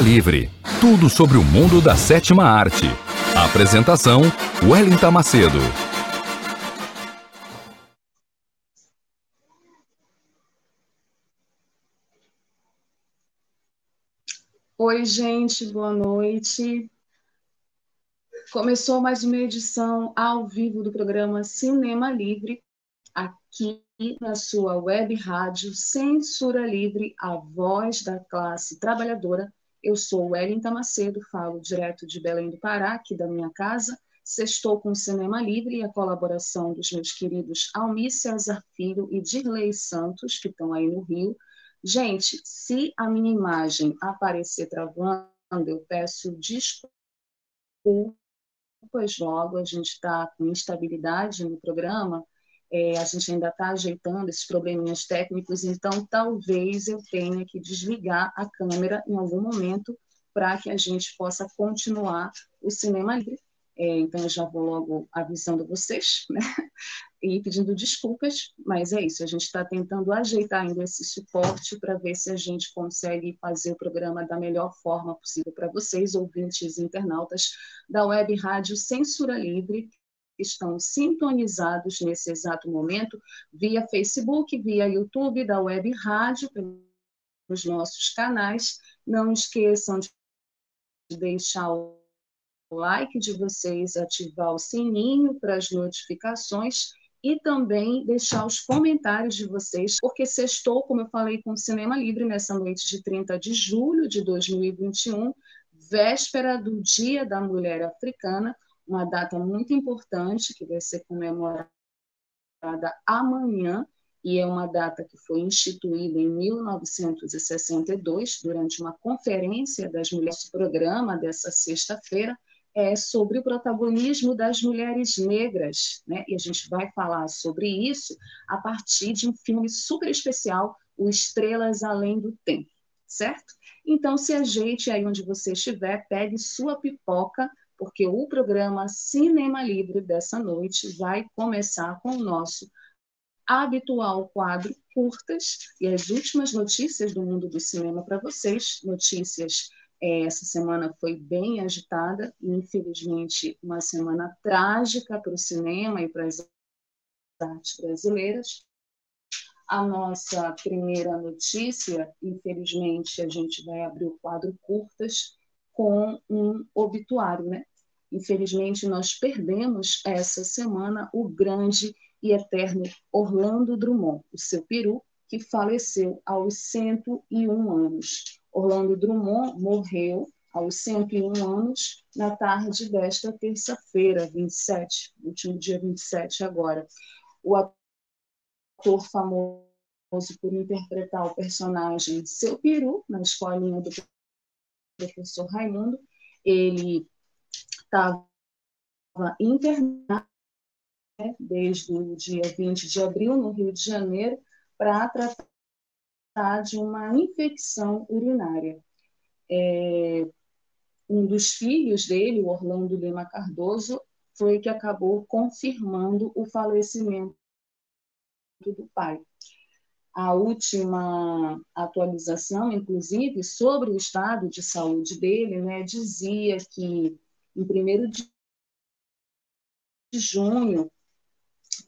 Livre. Tudo sobre o mundo da sétima arte. Apresentação: Wellington Macedo. Oi, gente, boa noite. Começou mais uma edição ao vivo do programa Cinema Livre, aqui na sua web rádio Censura Livre, a voz da classe trabalhadora. Eu sou Wellington Macedo, falo direto de Belém do Pará, aqui da minha casa. Sextou com o Cinema Livre e a colaboração dos meus queridos Almícia Azar Filho e Dirley Santos, que estão aí no Rio. Gente, se a minha imagem aparecer travando, eu peço desculpas logo, a gente está com instabilidade no programa, é, a gente ainda está ajeitando esses probleminhas técnicos, então talvez eu tenha que desligar a câmera em algum momento para que a gente possa continuar o cinema livre. É, então eu já vou logo avisando vocês, né? E pedindo desculpas, mas é isso, a gente está tentando ajeitar ainda esse suporte para ver se a gente consegue fazer o programa da melhor forma possível para vocês, ouvintes e internautas da Web Rádio Censura Livre, estão sintonizados nesse exato momento via Facebook, via YouTube, da Web Rádio, pelos nossos canais. Não esqueçam de deixar o like de vocês, ativar o sininho para as notificações e também deixar os comentários de vocês, porque sextou, como eu falei, com o Cinema Livre nessa noite de 30 de julho de 2021, véspera do Dia da Mulher Africana, uma data muito importante que vai ser comemorada amanhã, e é uma data que foi instituída em 1962, durante uma conferência das mulheres, o programa dessa sexta-feira é sobre o protagonismo das mulheres negras, né? e a gente vai falar sobre isso a partir de um filme super especial, O Estrelas Além do Tempo, certo? Então, se ajeite aí onde você estiver, pegue sua pipoca, porque o programa Cinema Livre dessa noite vai começar com o nosso habitual quadro curtas e as últimas notícias do mundo do cinema para vocês. Notícias, é, essa semana foi bem agitada infelizmente, uma semana trágica para o cinema e para as artes brasileiras. A nossa primeira notícia, infelizmente, a gente vai abrir o quadro curtas com um obituário, né? Infelizmente, nós perdemos essa semana o grande e eterno Orlando Drummond, o seu peru, que faleceu aos 101 anos. Orlando Drummond morreu aos 101 anos na tarde desta terça-feira, 27, último dia 27 agora. O ator famoso por interpretar o personagem Seu Peru, na escolinha do professor Raimundo, ele estava internado né, desde o dia 20 de abril, no Rio de Janeiro, para tratar de uma infecção urinária. É, um dos filhos dele, o Orlando Lima Cardoso, foi que acabou confirmando o falecimento do pai. A última atualização, inclusive, sobre o estado de saúde dele, né, dizia que em 1 de junho,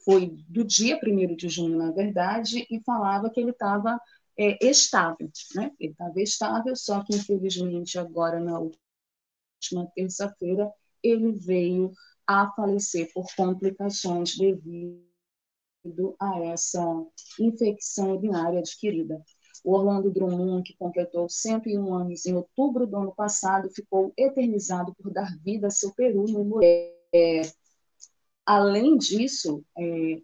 foi do dia 1 de junho, na verdade, e falava que ele estava é, estável, né? Ele estava estável, só que infelizmente agora na última terça-feira ele veio a falecer por complicações devido a essa infecção urinária adquirida. O Orlando Drummond, que completou 101 anos em outubro do ano passado, ficou eternizado por dar vida a seu Peru no é, Além disso, é,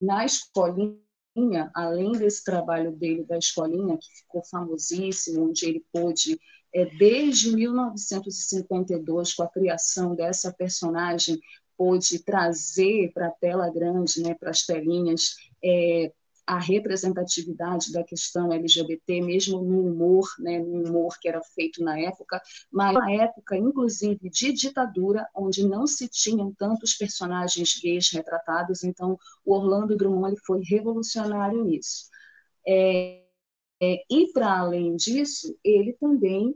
na escolinha, além desse trabalho dele da escolinha, que ficou famosíssimo, onde ele pôde, é, desde 1952, com a criação dessa personagem, pôde trazer para a tela grande, né, para as telinhas, é, a representatividade da questão LGBT, mesmo no humor, né, no humor que era feito na época, mas na época, inclusive, de ditadura, onde não se tinham tantos personagens gays retratados, então o Orlando Drummond foi revolucionário nisso. É, é, e, para além disso, ele também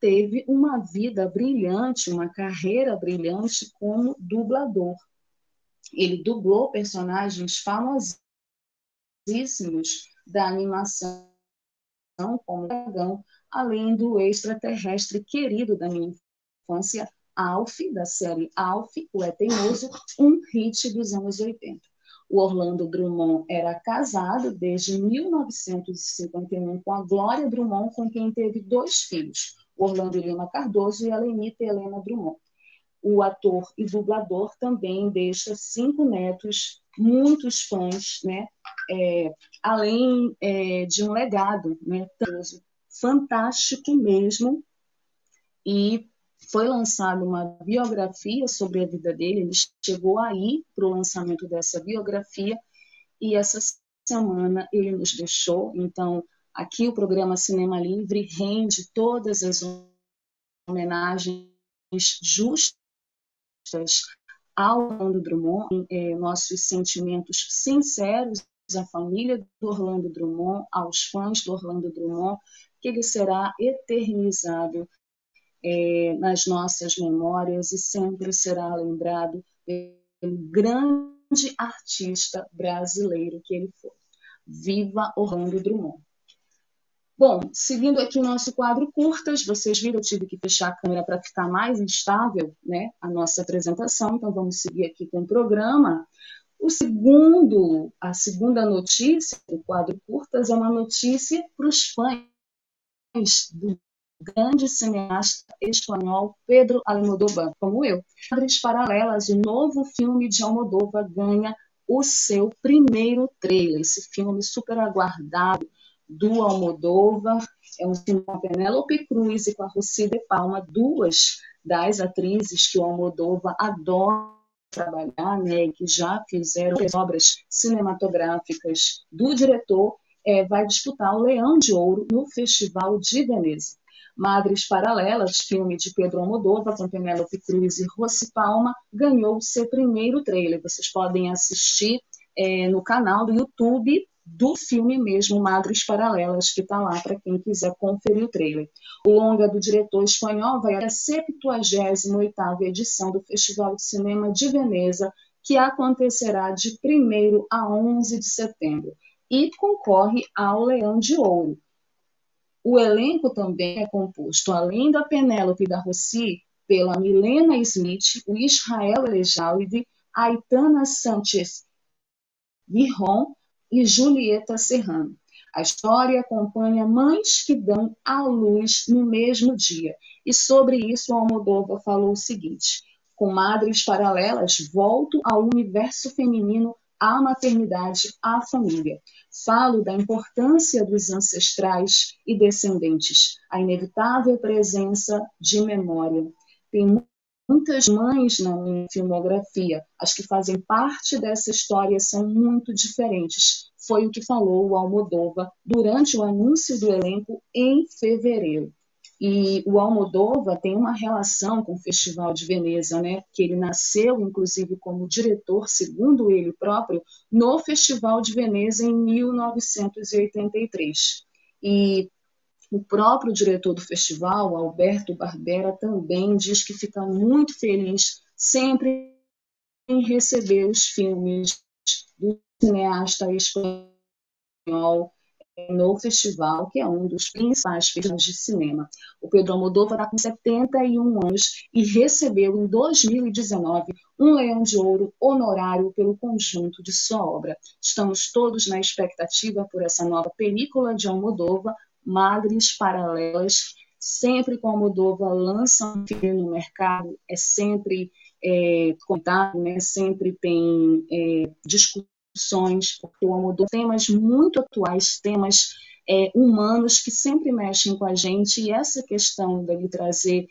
teve uma vida brilhante, uma carreira brilhante como dublador. Ele dublou personagens famosos da animação, como dragão, além do extraterrestre querido da minha infância, Alf, da série Alf, o É Teimoso, um hit dos anos 80. O Orlando Drummond era casado desde 1951 com a Glória Drummond, com quem teve dois filhos, Orlando Lima Cardoso e a Lenita Helena Drummond. O ator e dublador também deixa cinco netos, muitos fãs, né? é, além é, de um legado né, fantástico mesmo. E foi lançada uma biografia sobre a vida dele. Ele chegou aí para o lançamento dessa biografia e essa semana ele nos deixou. Então, aqui o programa Cinema Livre rende todas as homenagens justas Orlando Drummond, é, nossos sentimentos sinceros à família do Orlando Drummond, aos fãs do Orlando Drummond, que ele será eternizado é, nas nossas memórias e sempre será lembrado pelo grande artista brasileiro que ele foi. Viva Orlando Drummond! Bom, seguindo aqui o nosso quadro curtas, vocês viram, eu tive que fechar a câmera para ficar mais instável né, a nossa apresentação, então vamos seguir aqui com o programa. O segundo, a segunda notícia do quadro curtas é uma notícia para os fãs do grande cineasta espanhol Pedro Almodóvar, como eu. Padres Paralelas, o novo filme de Almodóvar ganha o seu primeiro trailer, esse filme super aguardado do Almodóvar, é um filme com a Penélope Cruz e com a Rossi de Palma, duas das atrizes que o Almodóvar adora trabalhar, né, que já fizeram as obras cinematográficas do diretor, é, vai disputar o Leão de Ouro no Festival de Veneza. Madres Paralelas, filme de Pedro Almodóvar com Penélope Cruz e Rossi Palma, ganhou seu primeiro trailer. Vocês podem assistir é, no canal do YouTube do filme mesmo, Madres Paralelas, que está lá para quem quiser conferir o trailer. O longa do diretor espanhol vai à 78ª edição do Festival de Cinema de Veneza, que acontecerá de 1 a 11 de setembro, e concorre ao Leão de Ouro. O elenco também é composto, além da Penélope da Rossi, pela Milena Smith, o Israel Elejalide, Aitana Sanchez Guirron, e Julieta Serrano. A história acompanha mães que dão à luz no mesmo dia. E sobre isso, Almodóvar falou o seguinte: com madres paralelas, volto ao universo feminino, à maternidade, à família. Falo da importância dos ancestrais e descendentes, a inevitável presença de memória. Tem muitas mães na minha filmografia. As que fazem parte dessa história são muito diferentes. Foi o que falou o Almodova durante o anúncio do elenco em fevereiro. E o Almodova tem uma relação com o Festival de Veneza, né? Que ele nasceu, inclusive, como diretor, segundo ele próprio, no Festival de Veneza em 1983. E o próprio diretor do festival, Alberto Barbera, também diz que fica muito feliz sempre em receber os filmes do cineasta espanhol no festival, que é um dos principais festivais de cinema. O Pedro Almodóvar está com 71 anos e recebeu em 2019 um Leão de Ouro honorário pelo conjunto de sua obra. Estamos todos na expectativa por essa nova película de Almodóvar, Madres Paralelas. Sempre que o Almodóvar lança um filme no mercado, é sempre é, contado, né? sempre tem é, discussões, porque o Almodóvar tem temas muito atuais, temas é, humanos que sempre mexem com a gente, e essa questão dele trazer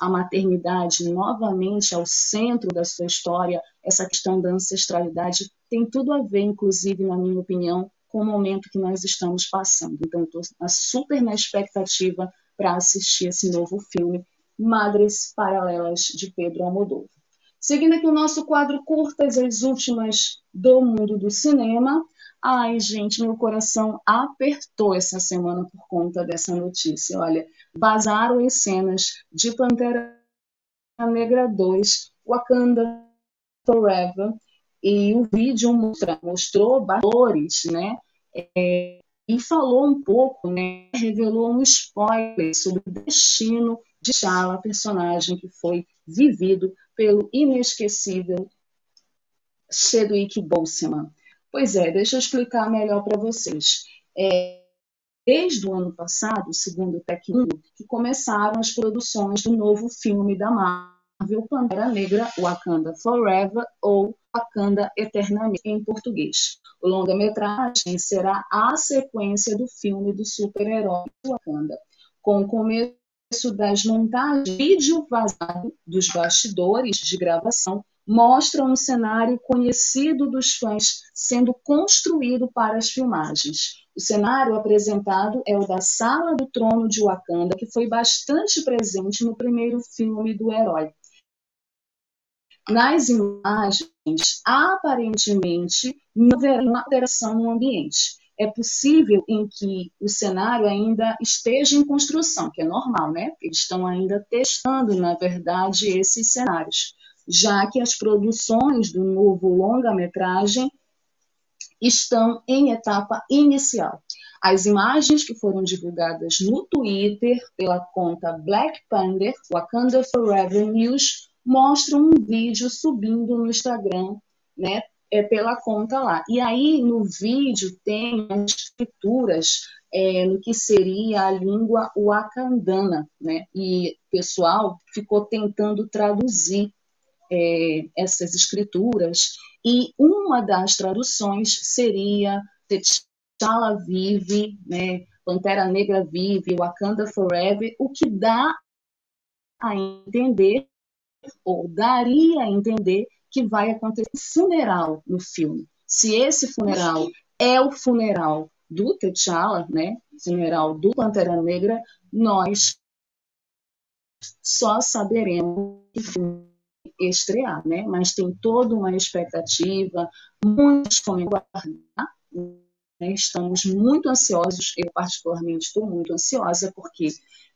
a maternidade novamente ao centro da sua história, essa questão da ancestralidade, tem tudo a ver, inclusive, na minha opinião, com o momento que nós estamos passando. Então, estou super na expectativa para assistir esse novo filme, Madres Paralelas, de Pedro Almodóvar. Seguindo aqui o nosso quadro Curtas, as últimas do mundo do cinema. Ai, gente, meu coração apertou essa semana por conta dessa notícia. Olha, vazaram as cenas de Pantera Negra 2, Wakanda Forever, e o vídeo mostra, mostrou valores, né? É, e falou um pouco, né? Revelou um spoiler sobre o destino de T'Challa, personagem que foi vivido pelo inesquecível Chadwick Boseman. Pois é, deixa eu explicar melhor para vocês. É, desde o ano passado, segundo o Tech1, que começaram as produções do novo filme da Marvel, Pantera Negra, Wakanda Forever ou Wakanda Eternamente em português. O longa-metragem será a sequência do filme do super-herói Wakanda, com o começo das montagens, vídeo vazado dos bastidores de gravação mostra um cenário conhecido dos fãs sendo construído para as filmagens. O cenário apresentado é o da Sala do Trono de Wakanda, que foi bastante presente no primeiro filme do herói. Nas imagens, aparentemente, não haverá uma alteração no ambiente é possível em que o cenário ainda esteja em construção, que é normal, né? Eles estão ainda testando, na verdade, esses cenários, já que as produções do novo longa-metragem estão em etapa inicial. As imagens que foram divulgadas no Twitter pela conta Black Panther Wakanda Forever News mostram um vídeo subindo no Instagram, né, é, pela conta lá. E aí no vídeo tem as escrituras é, no que seria a língua wakandana, né? E o pessoal ficou tentando traduzir é, essas escrituras e uma das traduções seria T'Challa vive, né? Pantera Negra vive, Wakanda Forever, o que dá a entender ou daria a entender que vai acontecer um funeral no filme. Se esse funeral é o funeral do T'Challa, né, funeral do Pantera Negra, nós só saberemos estrear, né? Mas tem toda uma expectativa, muitos comentários. Né? Estamos muito ansiosos, eu particularmente estou muito ansiosa, porque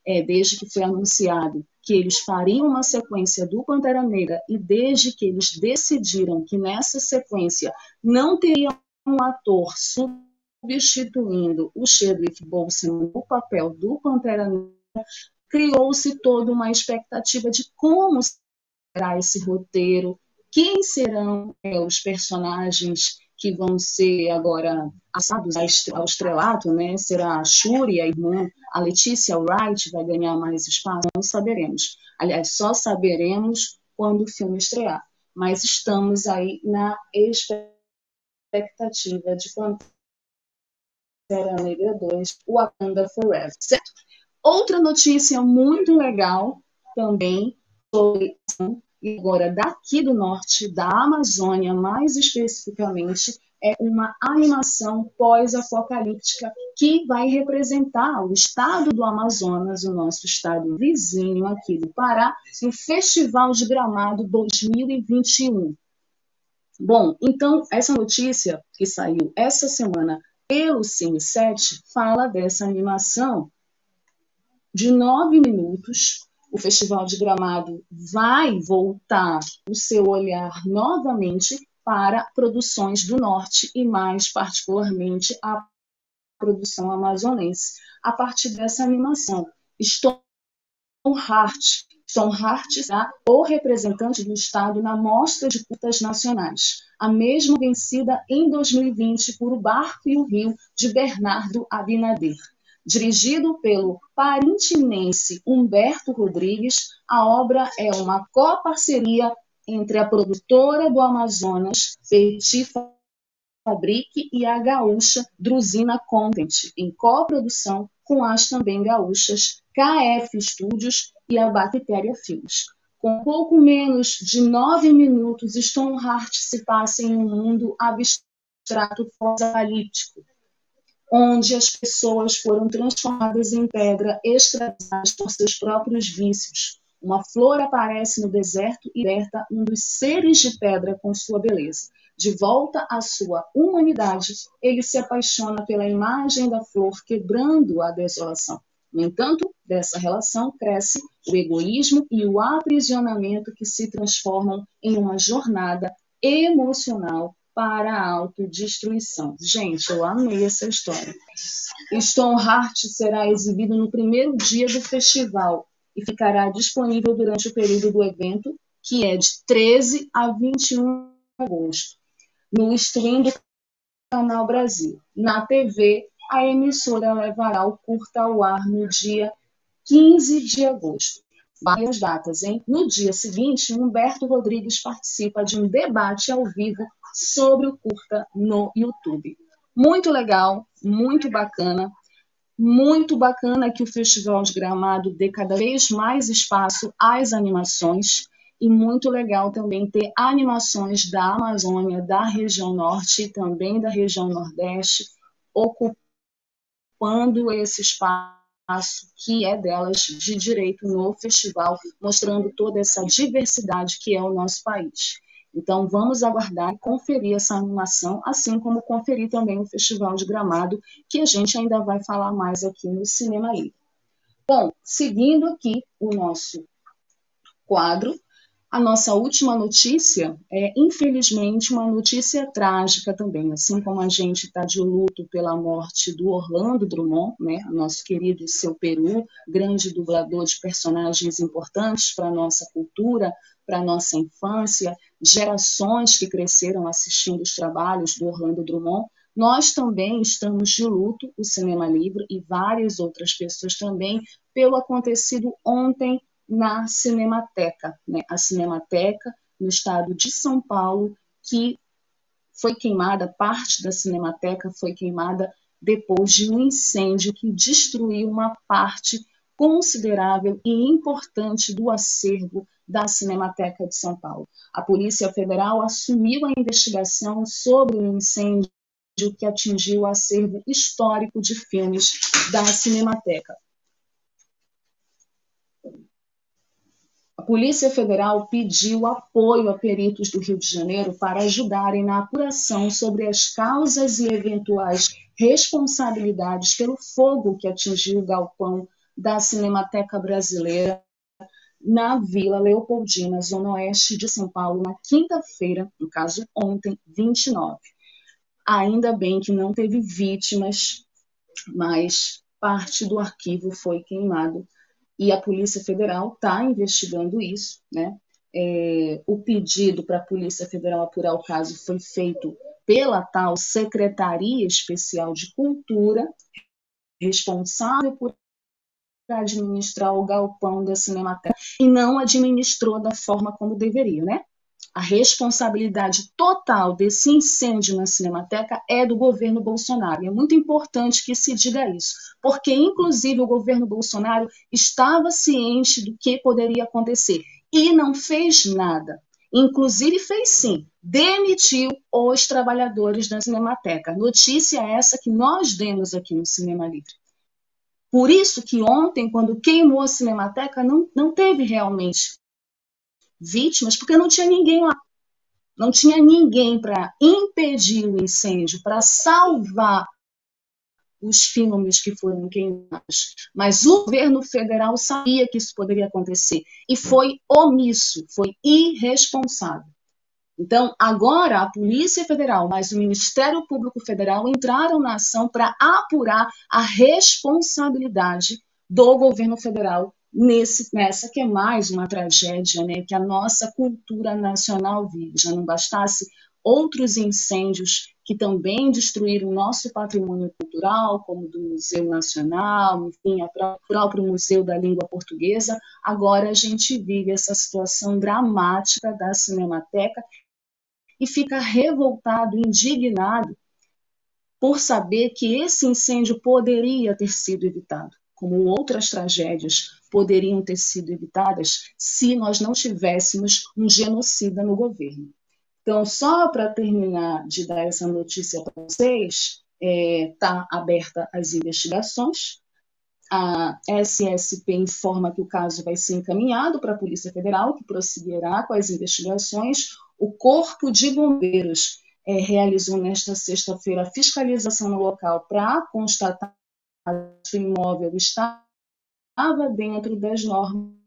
é, desde que foi anunciado que eles fariam uma sequência do Pantera Negra e desde que eles decidiram que nessa sequência não teria um ator substituindo o Chadwick Boseman no papel do Pantera Negra, criou-se toda uma expectativa de como será esse roteiro, quem serão é, os personagens que vão ser agora assados ao estrelato, né? Será a Shuri, a irmã, a Letícia Wright vai ganhar mais espaço? Não saberemos. Aliás, só saberemos quando o filme estrear. Mas estamos aí na expectativa de quando Pantera Negra 2, Wakanda Forever, certo? Outra notícia muito legal também sobre e agora daqui do norte, da Amazônia mais especificamente, é uma animação pós-apocalíptica que vai representar o estado do Amazonas, o nosso estado vizinho aqui do Pará, no Festival de Gramado 2021. Bom, então essa notícia que saiu essa semana pelo Cine 7 fala dessa animação de nove minutos o Festival de Gramado vai voltar o seu olhar novamente para produções do Norte e mais particularmente a produção amazonense a partir dessa animação. Stone Hart. Stone Hart será o representante do Estado na Mostra de Curtas Nacionais, a mesma vencida em 2020 por O Barco e o Rio, de Bernardo Abinader. Dirigido pelo parintinense Humberto Rodrigues, a obra é uma coparceria entre a produtora do Amazonas, Petit e a gaúcha Drusina Content, em coprodução com as também gaúchas KF Studios e a Bactéria Filmes. Com pouco menos de nove minutos, Stoneheart se passa em um mundo abstrato pós-apocalíptico, onde as pessoas foram transformadas em pedra, escravizadas por seus próprios vícios. Uma flor aparece no deserto e liberta um dos seres de pedra com sua beleza. De volta à sua humanidade, ele se apaixona pela imagem da flor, quebrando a desolação. No entanto, dessa relação cresce o egoísmo e o aprisionamento que se transformam em uma jornada emocional para a autodestruição. Gente, eu amei essa história. Stoneheart será exibido no primeiro dia do festival e ficará disponível durante o período do evento, que é de 13 a 21 de agosto, no stream do Canal Brasil. Na TV, a emissora levará o curta ao ar no dia 15 de agosto várias datas, hein? No dia seguinte, Humberto Rodrigues participa de um debate ao vivo sobre o curta no YouTube. Muito legal, muito bacana. Muito bacana que o Festival de Gramado dê cada vez mais espaço às animações e muito legal também ter animações da Amazônia, da região norte e também da região nordeste ocupando esse espaço que é delas de direito no festival, mostrando toda essa diversidade que é o nosso país. Então, vamos aguardar e conferir essa animação, assim como conferir também o Festival de Gramado, que a gente ainda vai falar mais aqui no Cinema Livre. Bom, seguindo aqui o nosso quadro, a nossa última notícia é, infelizmente, uma notícia trágica também, assim como a gente está de luto pela morte do Orlando Drummond, né, nosso querido seu Peru, grande dublador de personagens importantes para a nossa cultura, para a nossa infância, gerações que cresceram assistindo os trabalhos do Orlando Drummond. Nós também estamos de luto, o Cinema Livre e várias outras pessoas também, pelo acontecido ontem na Cinemateca, né? a Cinemateca no estado de São Paulo, que foi queimada, parte da Cinemateca foi queimada depois de um incêndio que destruiu uma parte considerável e importante do acervo da Cinemateca de São Paulo. A Polícia Federal assumiu a investigação sobre o incêndio que atingiu o acervo histórico de filmes da Cinemateca. A Polícia Federal pediu apoio a peritos do Rio de Janeiro para ajudarem na apuração sobre as causas e eventuais responsabilidades pelo fogo que atingiu o galpão da Cinemateca Brasileira na Vila Leopoldina, zona oeste de São Paulo, na quinta-feira, no caso ontem, 29. Ainda bem que não teve vítimas, mas parte do arquivo foi queimado e a Polícia Federal está investigando isso, né? É, o pedido para a Polícia Federal apurar o caso foi feito pela tal Secretaria Especial de Cultura, responsável por administrar o galpão da Cinemateca, e não administrou da forma como deveria, né? A responsabilidade total desse incêndio na Cinemateca é do governo Bolsonaro. É muito importante que se diga isso, porque, inclusive, o governo Bolsonaro estava ciente do que poderia acontecer e não fez nada. Inclusive, fez sim, demitiu os trabalhadores da Cinemateca. Notícia essa que nós demos aqui no Cinema Livre. Por isso que ontem, quando queimou a Cinemateca, não, não teve realmente vítimas, porque não tinha ninguém lá. Não tinha ninguém para impedir o incêndio, para salvar os filmes que foram queimados. Mas o governo federal sabia que isso poderia acontecer e foi omisso, foi irresponsável. Então, agora a Polícia Federal, mais o Ministério Público Federal entraram na ação para apurar a responsabilidade do governo federal nesse, nessa que é mais uma tragédia né, que a nossa cultura nacional vive. Já não bastasse outros incêndios que também destruíram nosso patrimônio cultural, como do Museu Nacional, enfim, o próprio Museu da Língua Portuguesa. Agora a gente vive essa situação dramática da Cinemateca e fica revoltado, indignado por saber que esse incêndio poderia ter sido evitado, como outras tragédias poderiam ter sido evitadas se nós não tivéssemos um genocida no governo. Então, só para terminar de dar essa notícia para vocês, está é, tá aberta as investigações. A SSP informa que o caso vai ser encaminhado para a Polícia Federal, que prosseguirá com as investigações. O Corpo de Bombeiros é, realizou nesta sexta-feira a fiscalização no local para constatar que o imóvel estava dentro das normas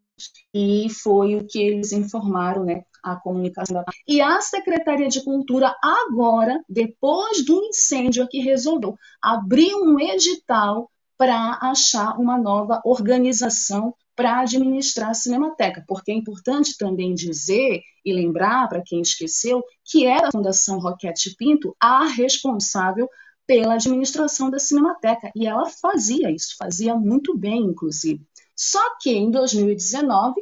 e foi o que eles informaram, né, a comunicação. E a Secretaria de Cultura agora, depois do incêndio aqui, resolveu abrir um edital para achar uma nova organização para administrar a Cinemateca, porque é importante também dizer e lembrar para quem esqueceu que era a Fundação Roquete Pinto a responsável pela administração da Cinemateca, e ela fazia isso, fazia muito bem, inclusive. Só que em 2019,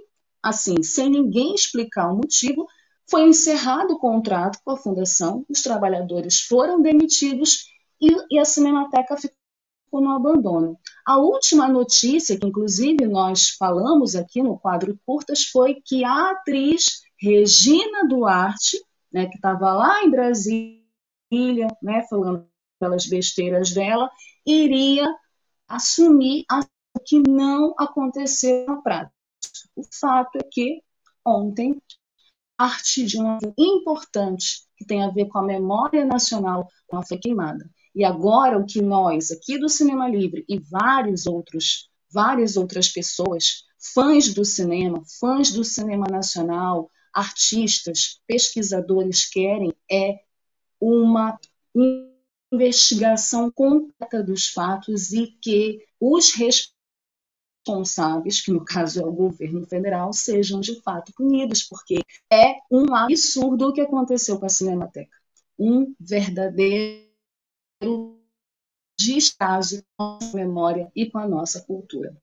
assim, sem ninguém explicar o motivo, foi encerrado o contrato com a fundação, os trabalhadores foram demitidos e, e a Cinemateca ficou no abandono. A última notícia, que inclusive nós falamos aqui no quadro Curtas, foi que a atriz Regina Duarte, né, que estava lá em Brasília, né, falando pelas besteiras dela, iria assumir a que não aconteceu na prática. O fato é que ontem parte de um importante que tem a ver com a memória nacional ela foi queimada. E agora o que nós aqui do Cinema Livre e vários outros, várias outras pessoas, fãs do cinema, fãs do cinema nacional, artistas, pesquisadores querem é uma investigação completa dos fatos e que os responsáveis, que no caso é o governo federal, sejam de fato punidos, porque é um absurdo o que aconteceu com a Cinemateca. Um verdadeiro descaso com a nossa memória e com a nossa cultura.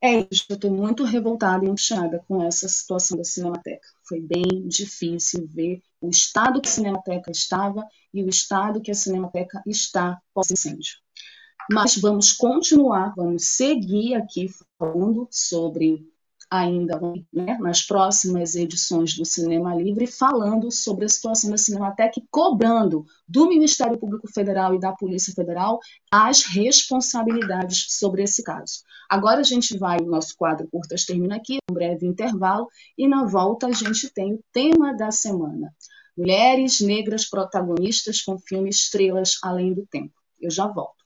É isso, eu estou muito revoltada e angustiada com essa situação da Cinemateca. Foi bem difícil ver o estado que a Cinemateca estava e o estado que a Cinemateca está pós-incêndio. Mas vamos continuar, vamos seguir aqui falando sobre ainda né, nas próximas edições do Cinema Livre, falando sobre a situação da Cinemateca e cobrando do Ministério Público Federal e da Polícia Federal as responsabilidades sobre esse caso. Agora a gente vai, o nosso quadro Curtas termina aqui, um breve intervalo, e na volta a gente tem o tema da semana. Mulheres negras protagonistas com filme Estrelas Além do Tempo. Eu já volto.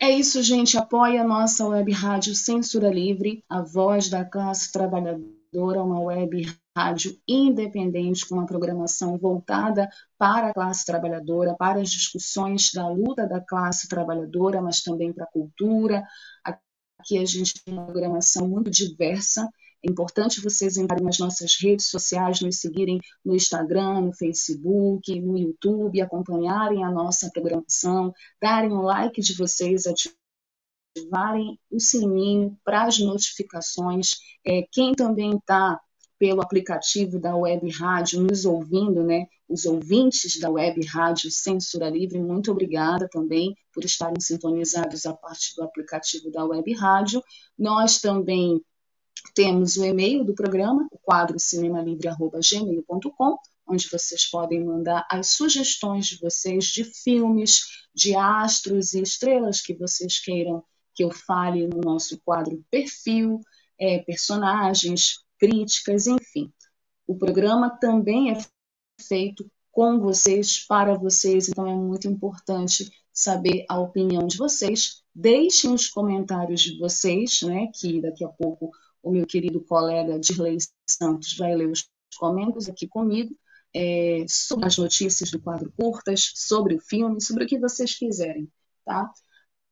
É isso, gente. Apoie a nossa web rádio Censura Livre, a voz da classe trabalhadora, uma web rádio independente, com uma programação voltada para a classe trabalhadora, para as discussões da luta da classe trabalhadora, mas também para a cultura. Aqui a gente tem uma programação muito diversa. É importante vocês entrarem nas nossas redes sociais, nos seguirem no Instagram, no Facebook, no YouTube, acompanharem a nossa programação, darem o like de vocês, ativarem o sininho para as notificações. É, quem também está pelo aplicativo da Web Rádio nos ouvindo, né? Os ouvintes da Web Rádio Censura Livre, muito obrigada também por estarem sintonizados a partir do aplicativo da Web Rádio. Nós também temos o e-mail do programa, o quadro cinemalivre.gmail.com, onde vocês podem mandar as sugestões de vocês de filmes, de astros e estrelas que vocês queiram que eu fale no nosso quadro perfil, é, personagens, críticas, enfim. O programa também é feito com vocês, para vocês, então é muito importante saber a opinião de vocês. Deixem os comentários de vocês, né, que daqui a pouco o meu querido colega Dirley Santos vai ler os comentários aqui comigo, é, sobre as notícias do quadro curtas, sobre o filme, sobre o que vocês quiserem, tá?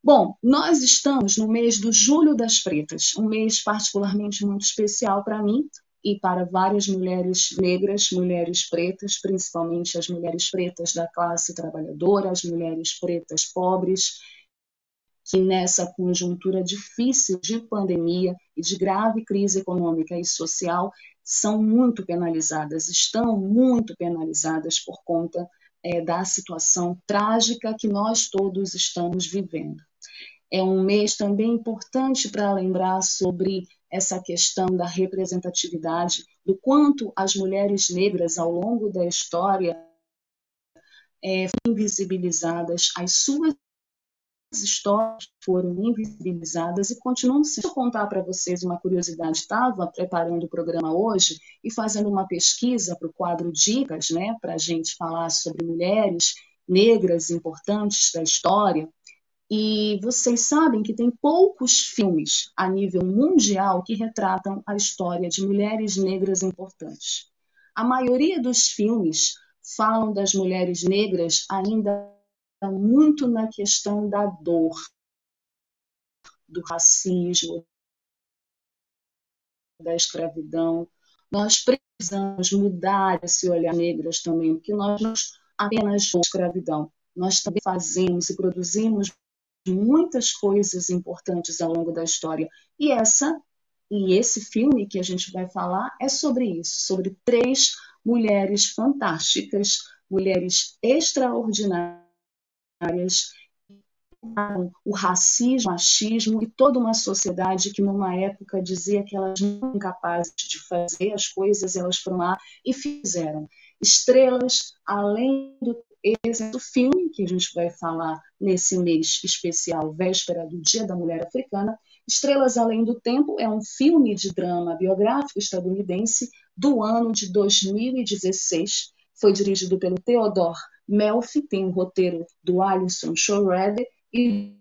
Bom, nós estamos no mês do Julho das Pretas, um mês particularmente muito especial para mim e para várias mulheres negras, mulheres pretas, principalmente as mulheres pretas da classe trabalhadora, as mulheres pretas pobres, que nessa conjuntura difícil de pandemia e de grave crise econômica e social são muito penalizadas, estão muito penalizadas por conta é, da situação trágica que nós todos estamos vivendo. É um mês também importante para lembrar sobre essa questão da representatividade, do quanto as mulheres negras, ao longo da história, é, invisibilizadas, as suas histórias foram invisibilizadas e continuam. Deixa eu contar para vocês uma curiosidade. Estava preparando o programa hoje e fazendo uma pesquisa para o quadro Dicas, né, para a gente falar sobre mulheres negras importantes da história. E vocês sabem que tem poucos filmes a nível mundial que retratam a história de mulheres negras importantes. A maioria dos filmes falam das mulheres negras ainda muito na questão da dor, do racismo, da escravidão. Nós precisamos mudar esse olhar negras também, porque nós não apenas escravidão, nós também fazemos e produzimos muitas coisas importantes ao longo da história. E essa e esse filme que a gente vai falar é sobre isso, sobre três mulheres fantásticas, mulheres extraordinárias, o racismo, o machismo e toda uma sociedade que numa época dizia que elas não eram capazes de fazer as coisas, elas foram lá e fizeram. Estrelas, além do esse é filme que a gente vai falar nesse mês especial, véspera do Dia da Mulher Africana. Estrelas Além do Tempo é um filme de drama biográfico estadunidense do ano de 2016. Foi dirigido pelo Theodore Melfi, tem o um roteiro do Alison Shorede e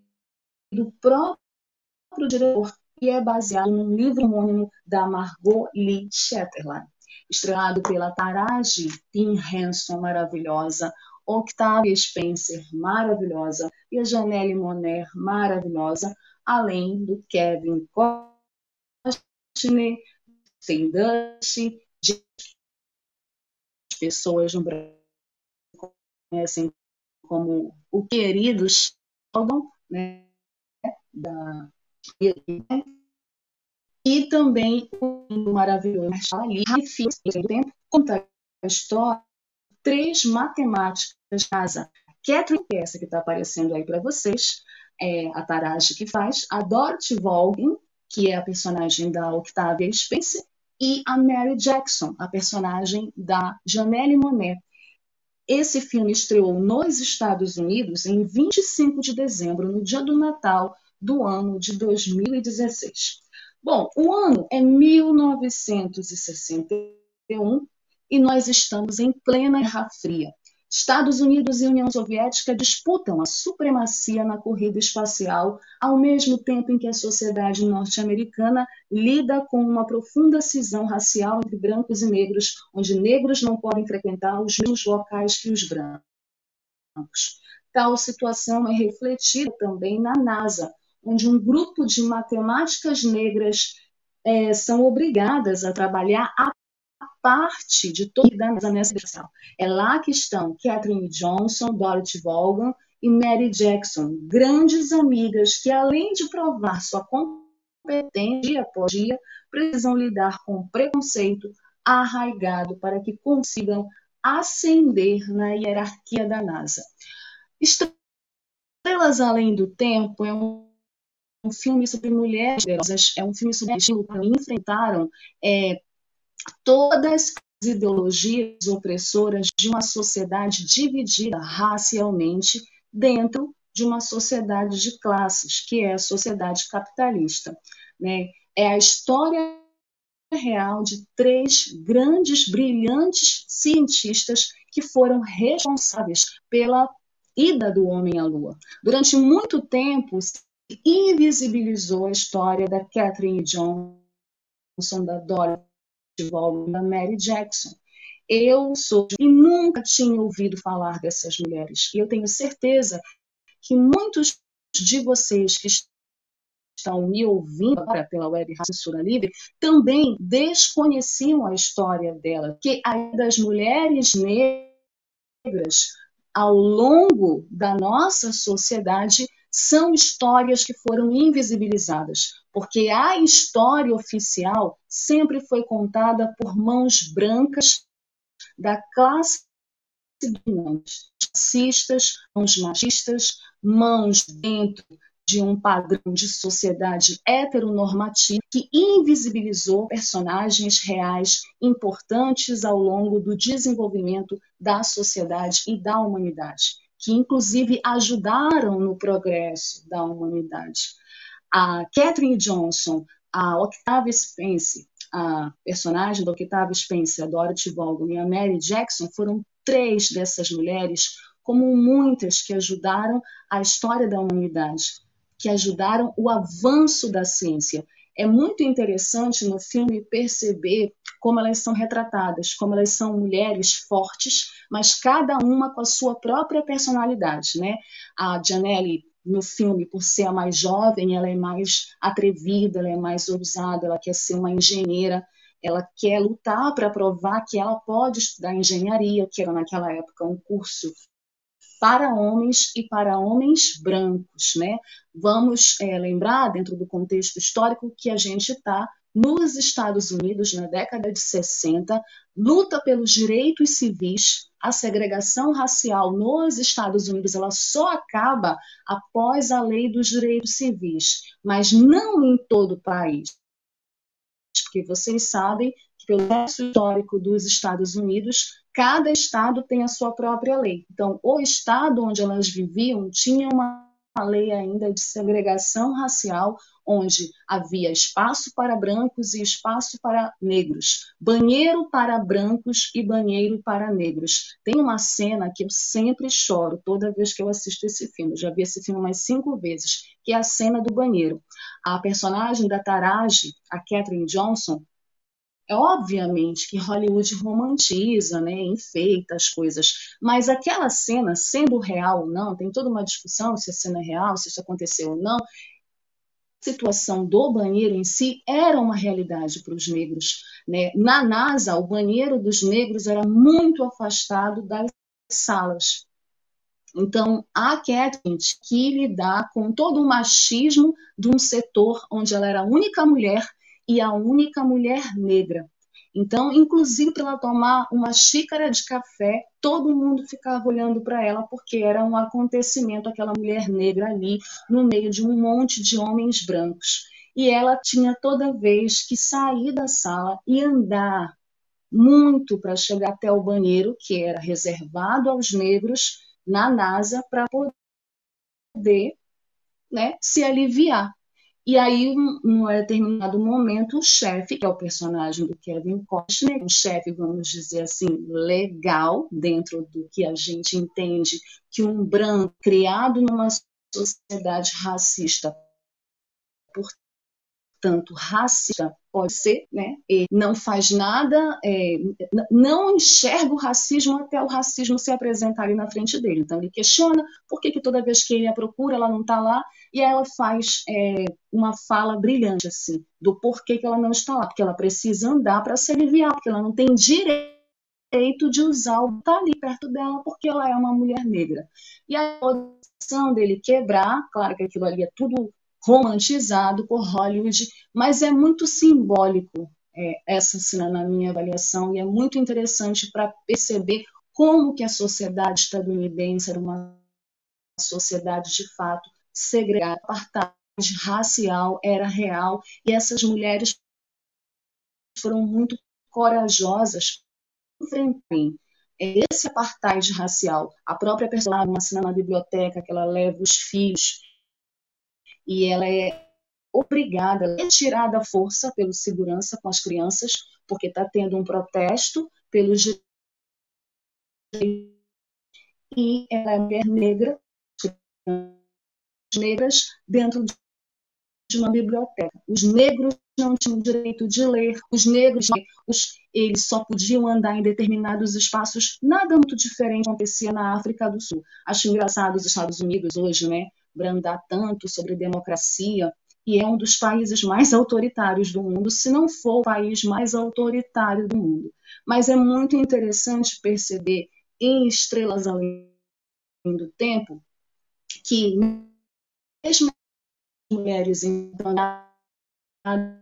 do próprio diretor, e é baseado num livro homônimo da Margot Lee Shetterland. Estrelado pela Taraji P. Henson, maravilhosa, Octavia Spencer, maravilhosa, e a Janelle Moner, maravilhosa, além do Kevin Costner, Sten Dutch, pessoas no Brasil conhecem como o querido Sheldon, né, da e também o maravilhoso Ali, e tempo conta a história três matemáticas casa. Catherine, que é essa que está aparecendo aí para vocês, é a Taraji que faz, a Dorothy Vaughan, que é a personagem da Octavia Spencer, e a Mary Jackson, a personagem da Janelle Monet. Esse filme estreou nos Estados Unidos em 25 de dezembro, no dia do Natal do ano de 2016. Bom, o ano é 1961 e nós estamos em plena Guerra Fria. Estados Unidos e União Soviética disputam a supremacia na corrida espacial, ao mesmo tempo em que a sociedade norte-americana lida com uma profunda cisão racial entre brancos e negros, onde negros não podem frequentar os mesmos locais que os brancos. Tal situação é refletida também na NASA, onde um grupo de matemáticas negras é, são obrigadas a trabalhar a parte de toda a nessa. É lá que estão Catherine Johnson, Dorothy Vaughan e Mary Jackson, grandes amigas que, além de provar sua competência dia após dia, precisam lidar com preconceito arraigado para que consigam ascender na hierarquia da NASA. Estrelas Além do Tempo é um um filme sobre mulheres poderosas, é um filme sobre que enfrentaram é, todas as ideologias opressoras de uma sociedade dividida racialmente dentro de uma sociedade de classes, que é a sociedade capitalista. Né? É a história real de três grandes, brilhantes cientistas que foram responsáveis pela ida do homem à Lua. Durante muito tempo, se invisibilizou a história da Catherine Johnson, da Dorothy Vaughan, da Mary Jackson. Eu sou e nunca tinha ouvido falar dessas mulheres. E eu tenho certeza que muitos de vocês que estão me ouvindo agora pela web Censura Livre também desconheciam a história dela, que a das mulheres negras ao longo da nossa sociedade são histórias que foram invisibilizadas, porque a história oficial sempre foi contada por mãos brancas da classe dominante, racistas, mãos machistas, mãos dentro de um padrão de sociedade heteronormativa que invisibilizou personagens reais importantes ao longo do desenvolvimento da sociedade e da humanidade que inclusive ajudaram no progresso da humanidade. A Catherine Johnson, a Octavia Spence, a personagem da Octavia Spence, a Dorothy Vaughan e a Mary Jackson foram três dessas mulheres, como muitas que ajudaram a história da humanidade, que ajudaram o avanço da ciência. É muito interessante no filme perceber como elas são retratadas, como elas são mulheres fortes, mas cada uma com a sua própria personalidade, né? A Janelle no filme, por ser a mais jovem, ela é mais atrevida, ela é mais ousada, ela quer ser uma engenheira, ela quer lutar para provar que ela pode estudar engenharia, que era naquela época um curso para homens e para homens brancos, né? Vamos é, lembrar dentro do contexto histórico que a gente está nos Estados Unidos, na década de 60, luta pelos direitos civis, a segregação racial nos Estados Unidos ela só acaba após a lei dos direitos civis, mas não em todo o país. Porque vocês sabem processo histórico dos Estados Unidos, cada estado tem a sua própria lei. Então, o estado onde elas viviam tinha uma lei ainda de segregação racial, onde havia espaço para brancos e espaço para negros, banheiro para brancos e banheiro para negros. Tem uma cena que eu sempre choro toda vez que eu assisto esse filme. Já vi esse filme mais cinco vezes, que é a cena do banheiro. A personagem da Taraji, a Catherine Johnson, é obviamente que Hollywood romantiza, né, enfeita as coisas, mas aquela cena, sendo real ou não, tem toda uma discussão se a cena é real, se isso aconteceu ou não. A situação do banheiro em si era uma realidade para os negros. Né? Na NASA, o banheiro dos negros era muito afastado das salas. Então, a Catherine que lidar com todo o machismo de um setor onde ela era a única mulher e a única mulher negra. Então, inclusive para ela tomar uma xícara de café, todo mundo ficava olhando para ela porque era um acontecimento aquela mulher negra ali no meio de um monte de homens brancos. E ela tinha toda vez que sair da sala e andar muito para chegar até o banheiro que era reservado aos negros na NASA para poder né, se aliviar. E aí, num determinado momento, o chefe, que é o personagem do Kevin Costner, um chefe, vamos dizer assim, legal, dentro do que a gente entende que um branco criado numa sociedade racista, portanto, racista, pode ser, né? E não faz nada, é, não enxerga o racismo até o racismo se apresentar ali na frente dele. Então ele questiona por que, que toda vez que ele a procura, ela não está lá, e ela faz é, uma fala brilhante assim do porquê que ela não está lá, porque ela precisa andar para se aliviar, porque ela não tem direito de usar o tá ali perto dela porque ela é uma mulher negra. E a posição dele quebrar, claro que aquilo ali é tudo romantizado por Hollywood, mas é muito simbólico é, essa cena na minha avaliação e é muito interessante para perceber como que a sociedade estadunidense era uma sociedade de fato segregada, apartheid racial era real e essas mulheres foram muito corajosas enfrentarem esse apartheid racial. A própria personagem, uma cena na biblioteca que ela leva os filhos e ela é obrigada, é tirada força pelo segurança com as crianças, porque está tendo um protesto pelos direitos. E ela é mulher negra, negras dentro de uma biblioteca. Os negros não tinham direito de ler, os negros os, eles só podiam andar em determinados espaços. Nada muito diferente acontecia na África do Sul. Acho engraçado os Estados Unidos hoje, né? Brandar tanto sobre democracia e é um dos países mais autoritários do mundo, se não for o país mais autoritário do mundo. Mas é muito interessante perceber em Estrelas Além do Tempo que mesmo mulheres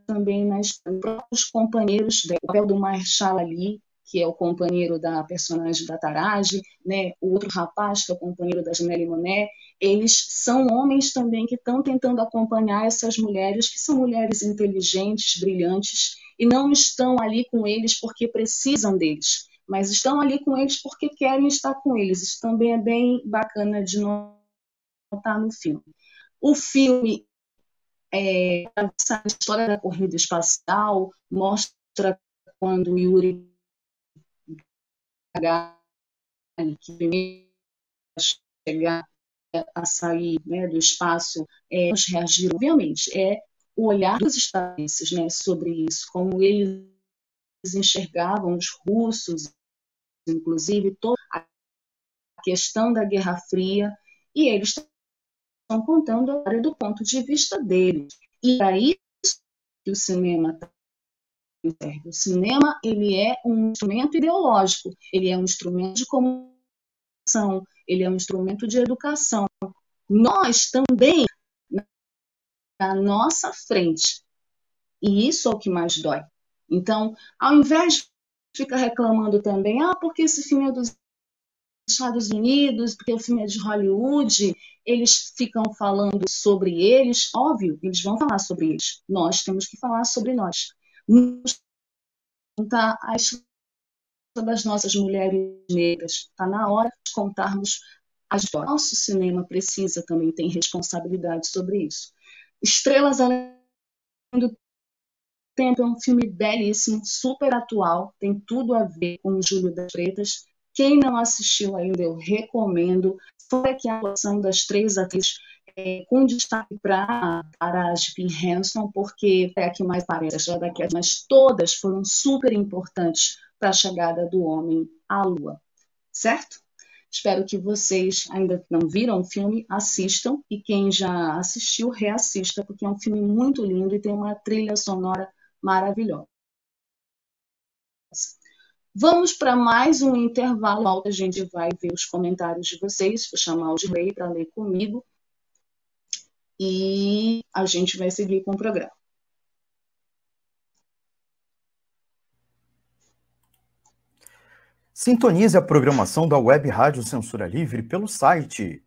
também nas próprios companheiros, o papel do Marshall Ali, que é o companheiro da personagem da Taraji, né? o outro rapaz, que é o companheiro da Janelle Monet, eles são homens também que estão tentando acompanhar essas mulheres, que são mulheres inteligentes, brilhantes, e não estão ali com eles porque precisam deles, mas estão ali com eles porque querem estar com eles. Isso também é bem bacana de notar no filme. O filme é, a história da corrida espacial mostra quando Yuri que primeiro chegar a sair né, do espaço, é, nos reagiram, obviamente, é o olhar dos estadunidenses né, sobre isso, como eles enxergavam os russos, inclusive, toda a questão da Guerra Fria, e eles estão contando a história do ponto de vista deles. E para isso que o cinema o cinema ele é um instrumento ideológico, ele é um instrumento de comunicação, ele é um instrumento de educação. Nós também, na nossa frente, e isso é o que mais dói. Então, ao invés de ficar reclamando também, ah, porque esse filme é dos Estados Unidos, porque o filme é de Hollywood, eles ficam falando sobre eles, óbvio, eles vão falar sobre eles. Nós temos que falar sobre nós contar a história das nossas mulheres negras. Está na hora de contarmos a história. Nosso cinema precisa também ter responsabilidade sobre isso. Estrelas Além do Tempo é um filme belíssimo, super atual, tem tudo a ver com o Júlio das Pretas. Quem não assistiu ainda, eu recomendo. Fora que a atuação das três atrizes é, com destaque para a Jim Hanson, porque é a que mais parece, daqui, mas todas foram super importantes para a chegada do homem à Lua, certo? Espero que vocês ainda não viram o filme, assistam e quem já assistiu, reassista, porque é um filme muito lindo e tem uma trilha sonora maravilhosa. Vamos para mais um intervalo. A gente vai ver os comentários de vocês. Vou chamar o Gilei para ler comigo e a gente vai seguir com o programa. Sintonize a programação da Web Rádio Censura Livre pelo site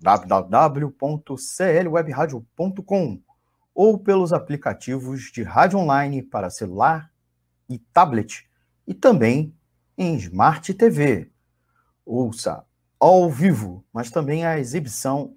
www.clwebradio.com ou pelos aplicativos de rádio online para celular e tablet e também em Smart TV. Ouça ao vivo, mas também a exibição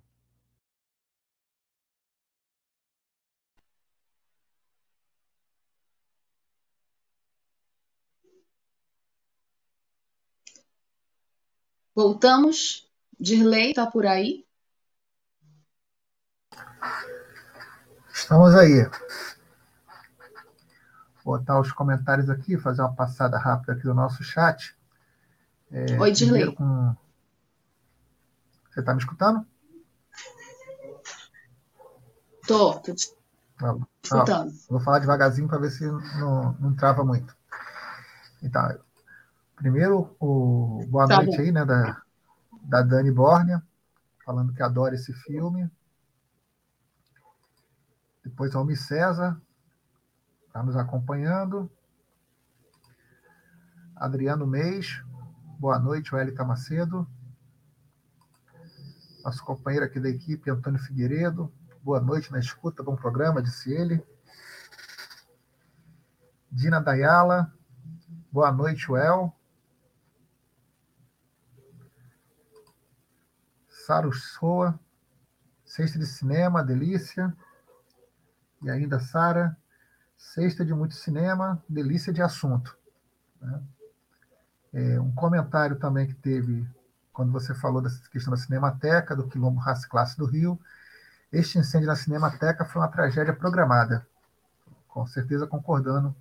Voltamos. Dirley está por aí? Estamos aí. Vou botar os comentários aqui, fazer uma passada rápida aqui do nosso chat. É, Oi, Dirley. Com... Você está me escutando? Tô, tô te tá escutando. vou falar devagarzinho para ver se não, não trava muito. Então, primeiro, o boa tá noite bom. aí, né, da, da Dani Bornia, falando que adora esse filme. Depois, Almi César, está nos acompanhando. Adriano Meis, boa noite, Wellington Macedo. Nosso companheiro aqui da equipe, Antônio Figueiredo, boa noite na escuta, bom programa, disse ele. Dina Dayala, boa noite, Well. Saro Soa, Sexta de Cinema, Delícia. E ainda Sara, Sexta de Muito Cinema, Delícia de Assunto. Né? É, um comentário também que teve quando você falou dessa questão da Cinemateca, do Quilombo Raça Classe do Rio. Este incêndio na Cinemateca foi uma tragédia programada, com certeza concordando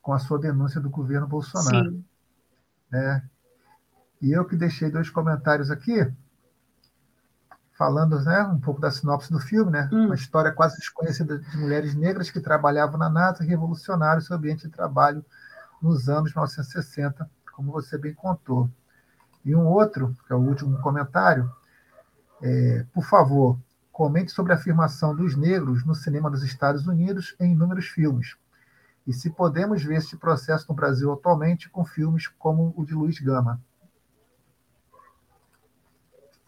com a sua denúncia do governo Bolsonaro. Sim. Né? E eu que deixei dois comentários aqui, falando né, um pouco da sinopse do filme, né? Hum. Uma história quase desconhecida de mulheres negras que trabalhavam na NASA e revolucionaram seu ambiente de trabalho nos anos 1960, como você bem contou. E um outro, que é o último comentário, é, por favor, comente sobre a afirmação dos negros no cinema dos Estados Unidos em inúmeros filmes. E se podemos ver este processo no Brasil atualmente com filmes como o de Luiz Gama.